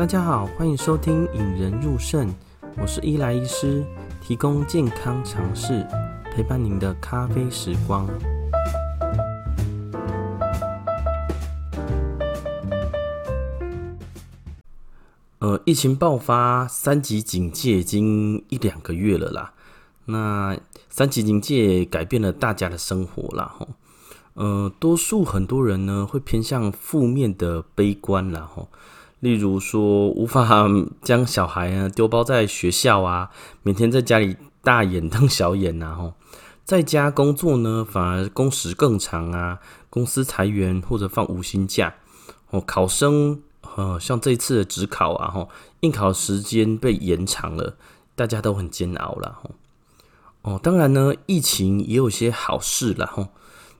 大家好，欢迎收听《引人入胜》，我是伊莱医师，提供健康常识，陪伴您的咖啡时光。呃，疫情爆发，三级警戒已经一两个月了啦。那三级警戒改变了大家的生活啦，吼。呃，多数很多人呢会偏向负面的悲观啦，吼。例如说，无法将小孩啊丢包在学校啊，每天在家里大眼瞪小眼呐，吼，在家工作呢，反而工时更长啊，公司裁员或者放无薪假，哦，考生呃，像这次的指考啊，吼，应考时间被延长了，大家都很煎熬了，吼，哦，当然呢，疫情也有些好事了，吼，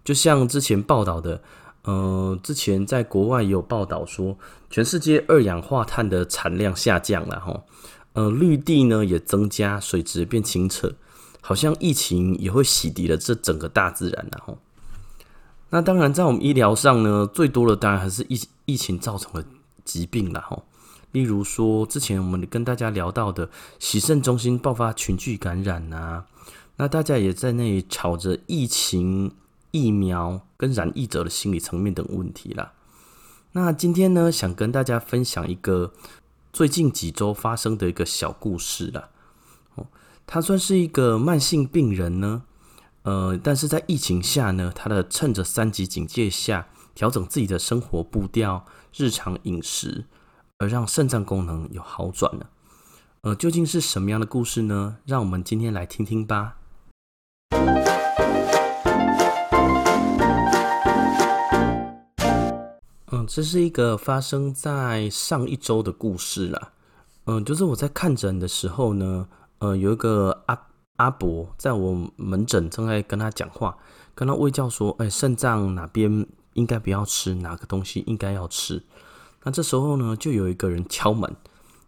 就像之前报道的。呃，之前在国外有报道说，全世界二氧化碳的产量下降了哈，呃，绿地呢也增加，水质变清澈，好像疫情也会洗涤了这整个大自然了哈。那当然，在我们医疗上呢，最多的当然还是疫疫情造成的疾病了哈，例如说之前我们跟大家聊到的洗肾中心爆发群聚感染呐、啊，那大家也在那里吵着疫情。疫苗跟染疫者的心理层面等问题啦。那今天呢，想跟大家分享一个最近几周发生的一个小故事啦。哦，他算是一个慢性病人呢，呃，但是在疫情下呢，他的趁着三级警戒下调整自己的生活步调、日常饮食，而让肾脏功能有好转了。呃，究竟是什么样的故事呢？让我们今天来听听吧。嗯，这是一个发生在上一周的故事啦。嗯，就是我在看诊的时候呢，呃，有一个阿阿伯在我门诊正在跟他讲话，跟他卫教说，哎，肾脏哪边应该不要吃，哪个东西应该要吃。那这时候呢，就有一个人敲门，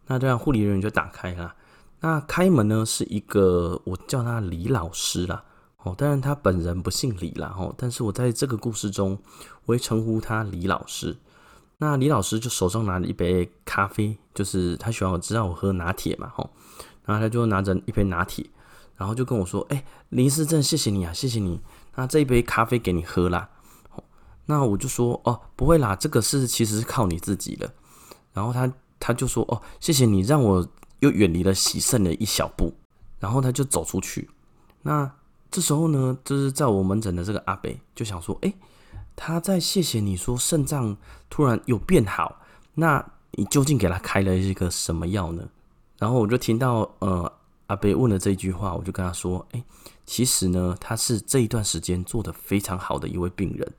那这样护理人员就打开了。那开门呢，是一个我叫他李老师啦。哦，当然他本人不姓李啦，哦，但是我在这个故事中，我会称呼他李老师。那李老师就手上拿着一杯咖啡，就是他喜欢我知道我喝拿铁嘛，吼，然后他就拿着一杯拿铁，然后就跟我说：“哎，林思正，谢谢你啊，谢谢你。那这一杯咖啡给你喝啦。”那我就说：“哦，不会啦，这个是其实是靠你自己的。”然后他他就说：“哦，谢谢你让我又远离了喜盛的一小步。”然后他就走出去。那这时候呢，就是在我门诊的这个阿伯就想说：“哎，他在谢谢你说肾脏突然有变好，那你究竟给他开了一个什么药呢？”然后我就听到呃阿伯问了这句话，我就跟他说：“哎，其实呢，他是这一段时间做得非常好的一位病人，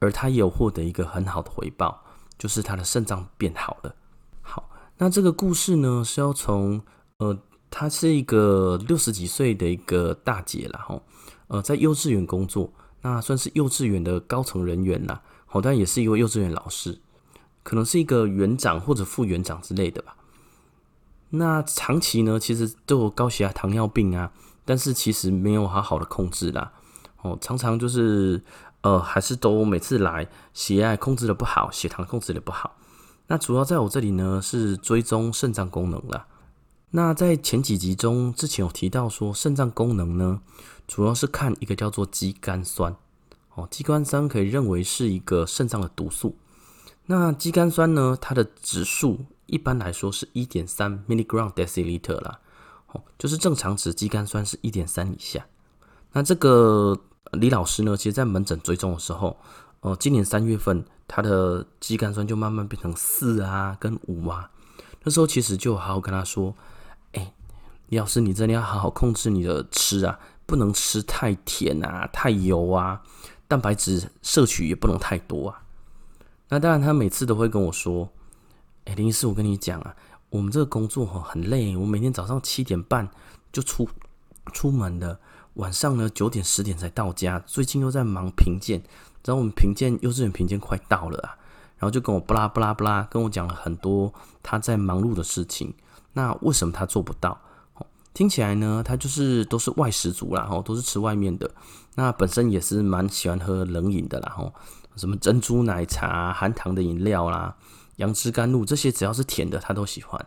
而他也有获得一个很好的回报，就是他的肾脏变好了。”好，那这个故事呢是要从呃。她是一个六十几岁的一个大姐了吼，呃，在幼稚园工作，那算是幼稚园的高层人员啦，好，但也是一位幼稚园老师，可能是一个园长或者副园长之类的吧。那长期呢，其实都有高血压、糖尿病啊，但是其实没有好好的控制啦，哦，常常就是呃，还是都每次来血压控制的不好，血糖控制的不好。那主要在我这里呢，是追踪肾脏功能啦。那在前几集中，之前有提到说，肾脏功能呢，主要是看一个叫做肌酐酸。哦，肌酐酸可以认为是一个肾脏的毒素。那肌酐酸呢，它的指数一般来说是一点三 milligram deciliter 啦。哦，就是正常值肌酐酸是一点三以下。那这个李老师呢，其实在门诊追踪的时候，呃，今年三月份，他的肌酐酸就慢慢变成四啊，跟五啊。那时候其实就好好跟他说。李老师，你真的要好好控制你的吃啊，不能吃太甜啊、太油啊，蛋白质摄取也不能太多啊。那当然，他每次都会跟我说：“哎，林医师，我跟你讲啊，我们这个工作很累，我每天早上七点半就出出门的，晚上呢九点十点才到家。最近又在忙评鉴，然后我们评鉴幼稚园评鉴快到了啊，然后就跟我巴拉巴拉巴拉跟我讲了很多他在忙碌的事情。那为什么他做不到？”听起来呢，他就是都是外食族啦，吼，都是吃外面的。那本身也是蛮喜欢喝冷饮的啦，吼，什么珍珠奶茶、含糖的饮料啦，杨枝甘露这些，只要是甜的，他都喜欢。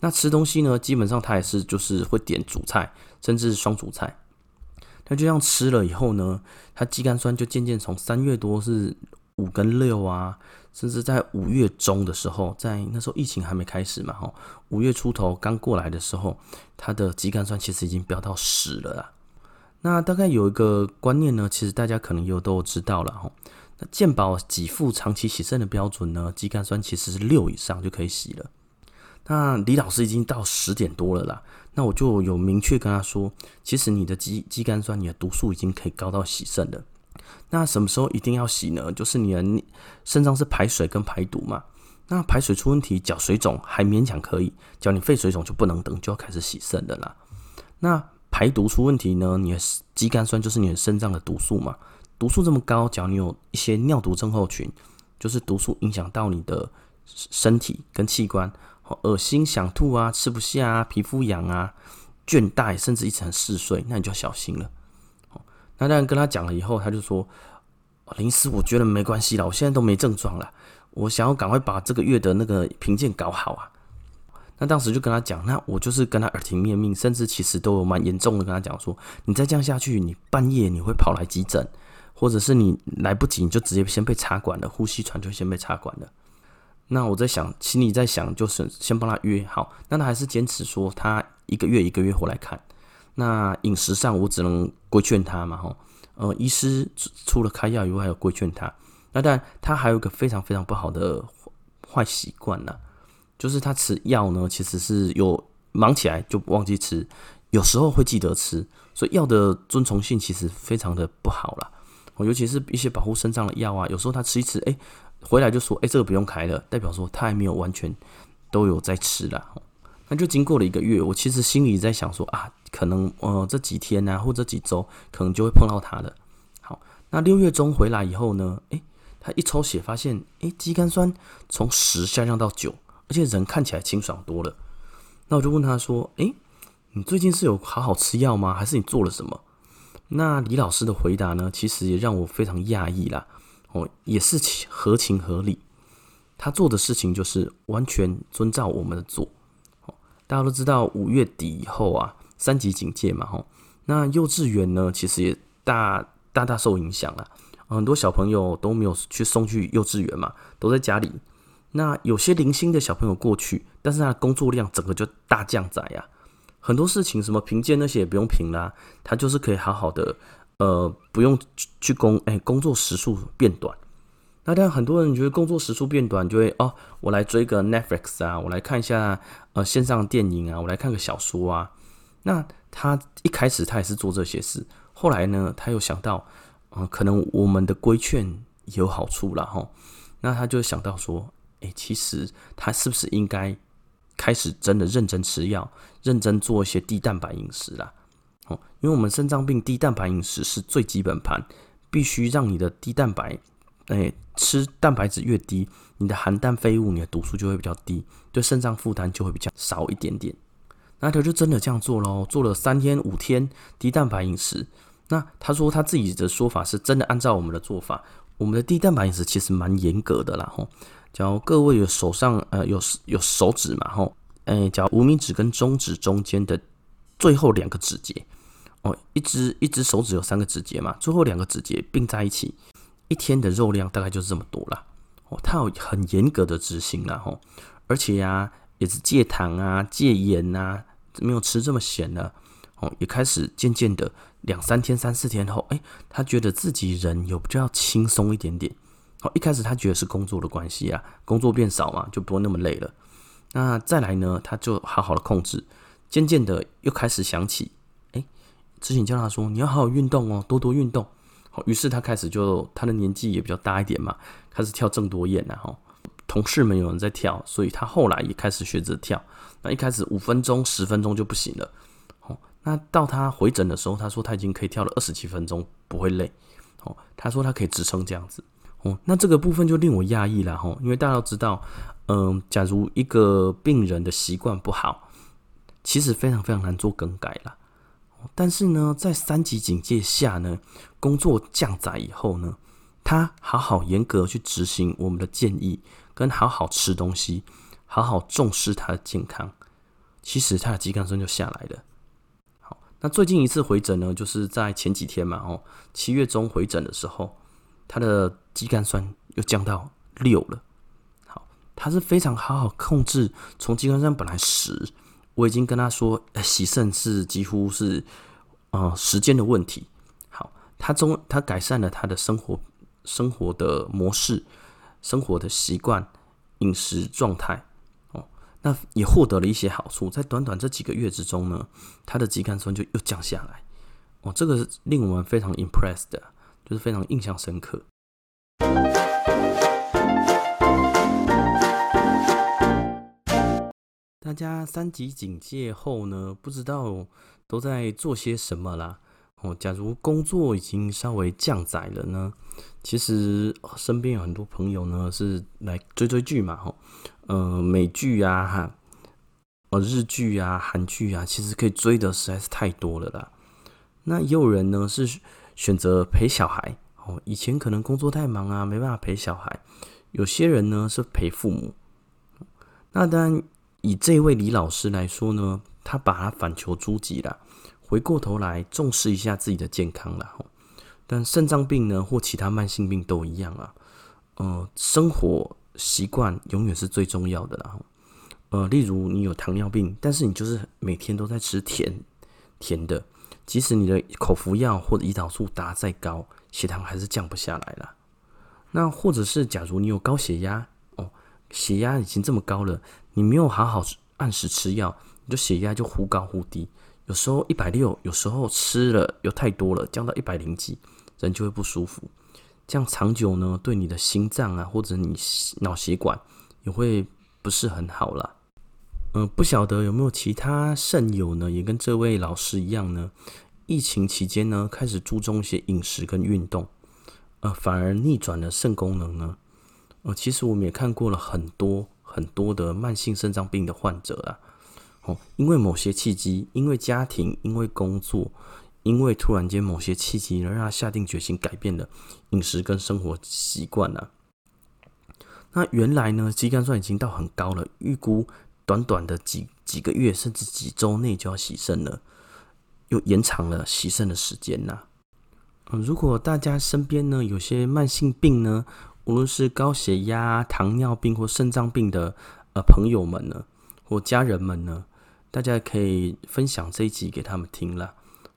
那吃东西呢，基本上他也是就是会点主菜，甚至双主菜。他就这样吃了以后呢，他肌酐酸就渐渐从三月多是五跟六啊，甚至在五月中的时候，在那时候疫情还没开始嘛，哈，五月出头刚过来的时候，他的肌酐酸其实已经飙到十了啦。那大概有一个观念呢，其实大家可能有都知道了哈。那健保给付长期洗肾的标准呢，肌酐酸其实是六以上就可以洗了。那李老师已经到十点多了啦，那我就有明确跟他说，其实你的肌肌酐酸，你的毒素已经可以高到洗肾了。那什么时候一定要洗呢？就是你的肾脏是排水跟排毒嘛。那排水出问题，脚水肿还勉强可以，脚你肺水肿就不能等，就要开始洗肾的啦。那排毒出问题呢？你的肌酐酸就是你的肾脏的毒素嘛，毒素这么高，只要你有一些尿毒症候群，就是毒素影响到你的身体跟器官，恶心、想吐啊，吃不下啊，皮肤痒啊，倦怠，甚至一直很嗜睡，那你就小心了。那当然跟他讲了以后，他就说：“林师，我觉得没关系了，我现在都没症状了，我想要赶快把这个月的那个评鉴搞好啊。”那当时就跟他讲，那我就是跟他耳提面命，甚至其实都有蛮严重的跟他讲说，你再这样下去，你半夜你会跑来急诊，或者是你来不及，你就直接先被插管了，呼吸喘就先被插管了。那我在想，心里在想，就是先帮他约好。那他还是坚持说他一个月一个月回来看。那饮食上我只能规劝他嘛，吼，呃，医师除了开药以外，还有规劝他。那当然，他还有一个非常非常不好的坏习惯呢。就是他吃药呢，其实是有忙起来就忘记吃，有时候会记得吃，所以药的遵从性其实非常的不好啦。尤其是一些保护肾脏的药啊，有时候他吃一吃，哎，回来就说，哎，这个不用开了，代表说他还没有完全都有在吃啦。那就经过了一个月，我其实心里在想说啊，可能呃这几天啊，或者几周，可能就会碰到他了。好，那六月中回来以后呢，哎，他一抽血发现，哎，肌酐酸从十下降到九。而且人看起来清爽多了，那我就问他说：“诶，你最近是有好好吃药吗？还是你做了什么？”那李老师的回答呢，其实也让我非常讶异啦。哦，也是合情合理。他做的事情就是完全遵照我们的做。大家都知道五月底以后啊，三级警戒嘛，吼，那幼稚园呢，其实也大大大受影响了。很多小朋友都没有去送去幼稚园嘛，都在家里。那有些零星的小朋友过去，但是他的工作量整个就大降载呀。很多事情什么评鉴那些也不用评啦，他就是可以好好的，呃，不用去工，哎，工作时数变短。那当然很多人觉得工作时数变短，就会哦，我来追个 Netflix 啊，我来看一下呃线上电影啊，我来看个小说啊。那他一开始他也是做这些事，后来呢，他又想到，嗯、呃，可能我们的规劝有好处了哈。那他就想到说。诶，其实他是不是应该开始真的认真吃药，认真做一些低蛋白饮食啦？哦，因为我们肾脏病低蛋白饮食是最基本盘，必须让你的低蛋白，诶，吃蛋白质越低，你的含氮废物、你的毒素就会比较低，对肾脏负担就会比较少一点点。那他就真的这样做喽，做了三天五天低蛋白饮食。那他说他自己的说法是真的按照我们的做法，我们的低蛋白饮食其实蛮严格的啦，吼。假如各位有手上呃有有手指嘛吼，诶，假如无名指跟中指中间的最后两个指节哦，一只一只手指有三个指节嘛，最后两个指节并在一起，一天的肉量大概就是这么多啦。哦，他有很严格的执行啦吼，而且呀、啊、也是戒糖啊戒盐啊，没有吃这么咸的哦，也开始渐渐的两三天三四天后，诶，他觉得自己人有比较轻松一点点。哦一开始他觉得是工作的关系啊，工作变少嘛，就不会那么累了。那再来呢，他就好好的控制，渐渐的又开始想起，哎，之前叫他说你要好好运动哦，多多运动。好，于是他开始就他的年纪也比较大一点嘛，开始跳郑多燕了哈。同事们有人在跳，所以他后来也开始学着跳。那一开始五分钟、十分钟就不行了。好，那到他回诊的时候，他说他已经可以跳了二十几分钟，不会累。好，他说他可以支撑这样子。哦，那这个部分就令我讶异了哈，因为大家都知道，嗯，假如一个病人的习惯不好，其实非常非常难做更改了。但是呢，在三级警戒下呢，工作降载以后呢，他好好严格去执行我们的建议，跟好好吃东西，好好重视他的健康，其实他的肌酐酸就下来了。好，那最近一次回诊呢，就是在前几天嘛，哦，七月中回诊的时候，他的肌酐酸又降到六了。好，他是非常好好控制，从肌酐酸本来十，我已经跟他说，洗肾是几乎是，呃，时间的问题。好，他中他改善了他的生活。生活的模式、生活的习惯、饮食状态，哦，那也获得了一些好处。在短短这几个月之中呢，他的肌酐酸就又降下来，哦，这个是令我们非常 impressed 的，就是非常印象深刻。大家三级警戒后呢，不知道都在做些什么啦？哦，假如工作已经稍微降载了呢，其实身边有很多朋友呢是来追追剧嘛，吼，呃，美剧啊，哈，呃，日剧啊，韩剧啊，其实可以追的实在是太多了啦。那也有人呢是选择陪小孩，哦，以前可能工作太忙啊，没办法陪小孩。有些人呢是陪父母。那当然，以这位李老师来说呢，他把他反求诸己了。回过头来重视一下自己的健康了，但肾脏病呢或其他慢性病都一样啊，呃，生活习惯永远是最重要的啦，呃，例如你有糖尿病，但是你就是每天都在吃甜甜的，即使你的口服药或者胰岛素打再高，血糖还是降不下来了。那或者是假如你有高血压哦，血压已经这么高了，你没有好好按时吃药，你的血压就忽高忽低。有时候一百六，有时候吃了又太多了，降到一百零几，人就会不舒服。这样长久呢，对你的心脏啊，或者你脑血管也会不是很好啦。嗯、不晓得有没有其他肾友呢，也跟这位老师一样呢？疫情期间呢，开始注重一些饮食跟运动，呃，反而逆转了肾功能呢？呃，其实我们也看过了很多很多的慢性肾脏病的患者啊。哦，因为某些契机，因为家庭，因为工作，因为突然间某些契机，而让他下定决心改变了饮食跟生活习惯了。那原来呢，肌酐酸已经到很高了，预估短短的几几个月甚至几周内就要洗肾了，又延长了洗肾的时间呐。嗯，如果大家身边呢有些慢性病呢，无论是高血压、糖尿病或肾脏病的呃朋友们呢，或家人们呢，大家可以分享这一集给他们听了。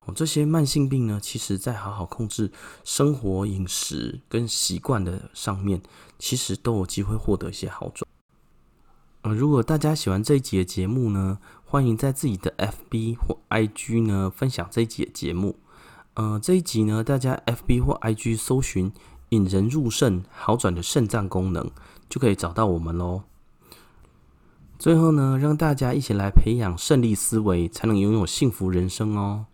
哦，这些慢性病呢，其实在好好控制生活饮食跟习惯的上面，其实都有机会获得一些好转。呃，如果大家喜欢这一集的节目呢，欢迎在自己的 FB 或 IG 呢分享这一集的节目。呃，这一集呢，大家 FB 或 IG 搜寻“引人入肾好转的肾脏功能”，就可以找到我们喽。最后呢，让大家一起来培养胜利思维，才能拥有幸福人生哦。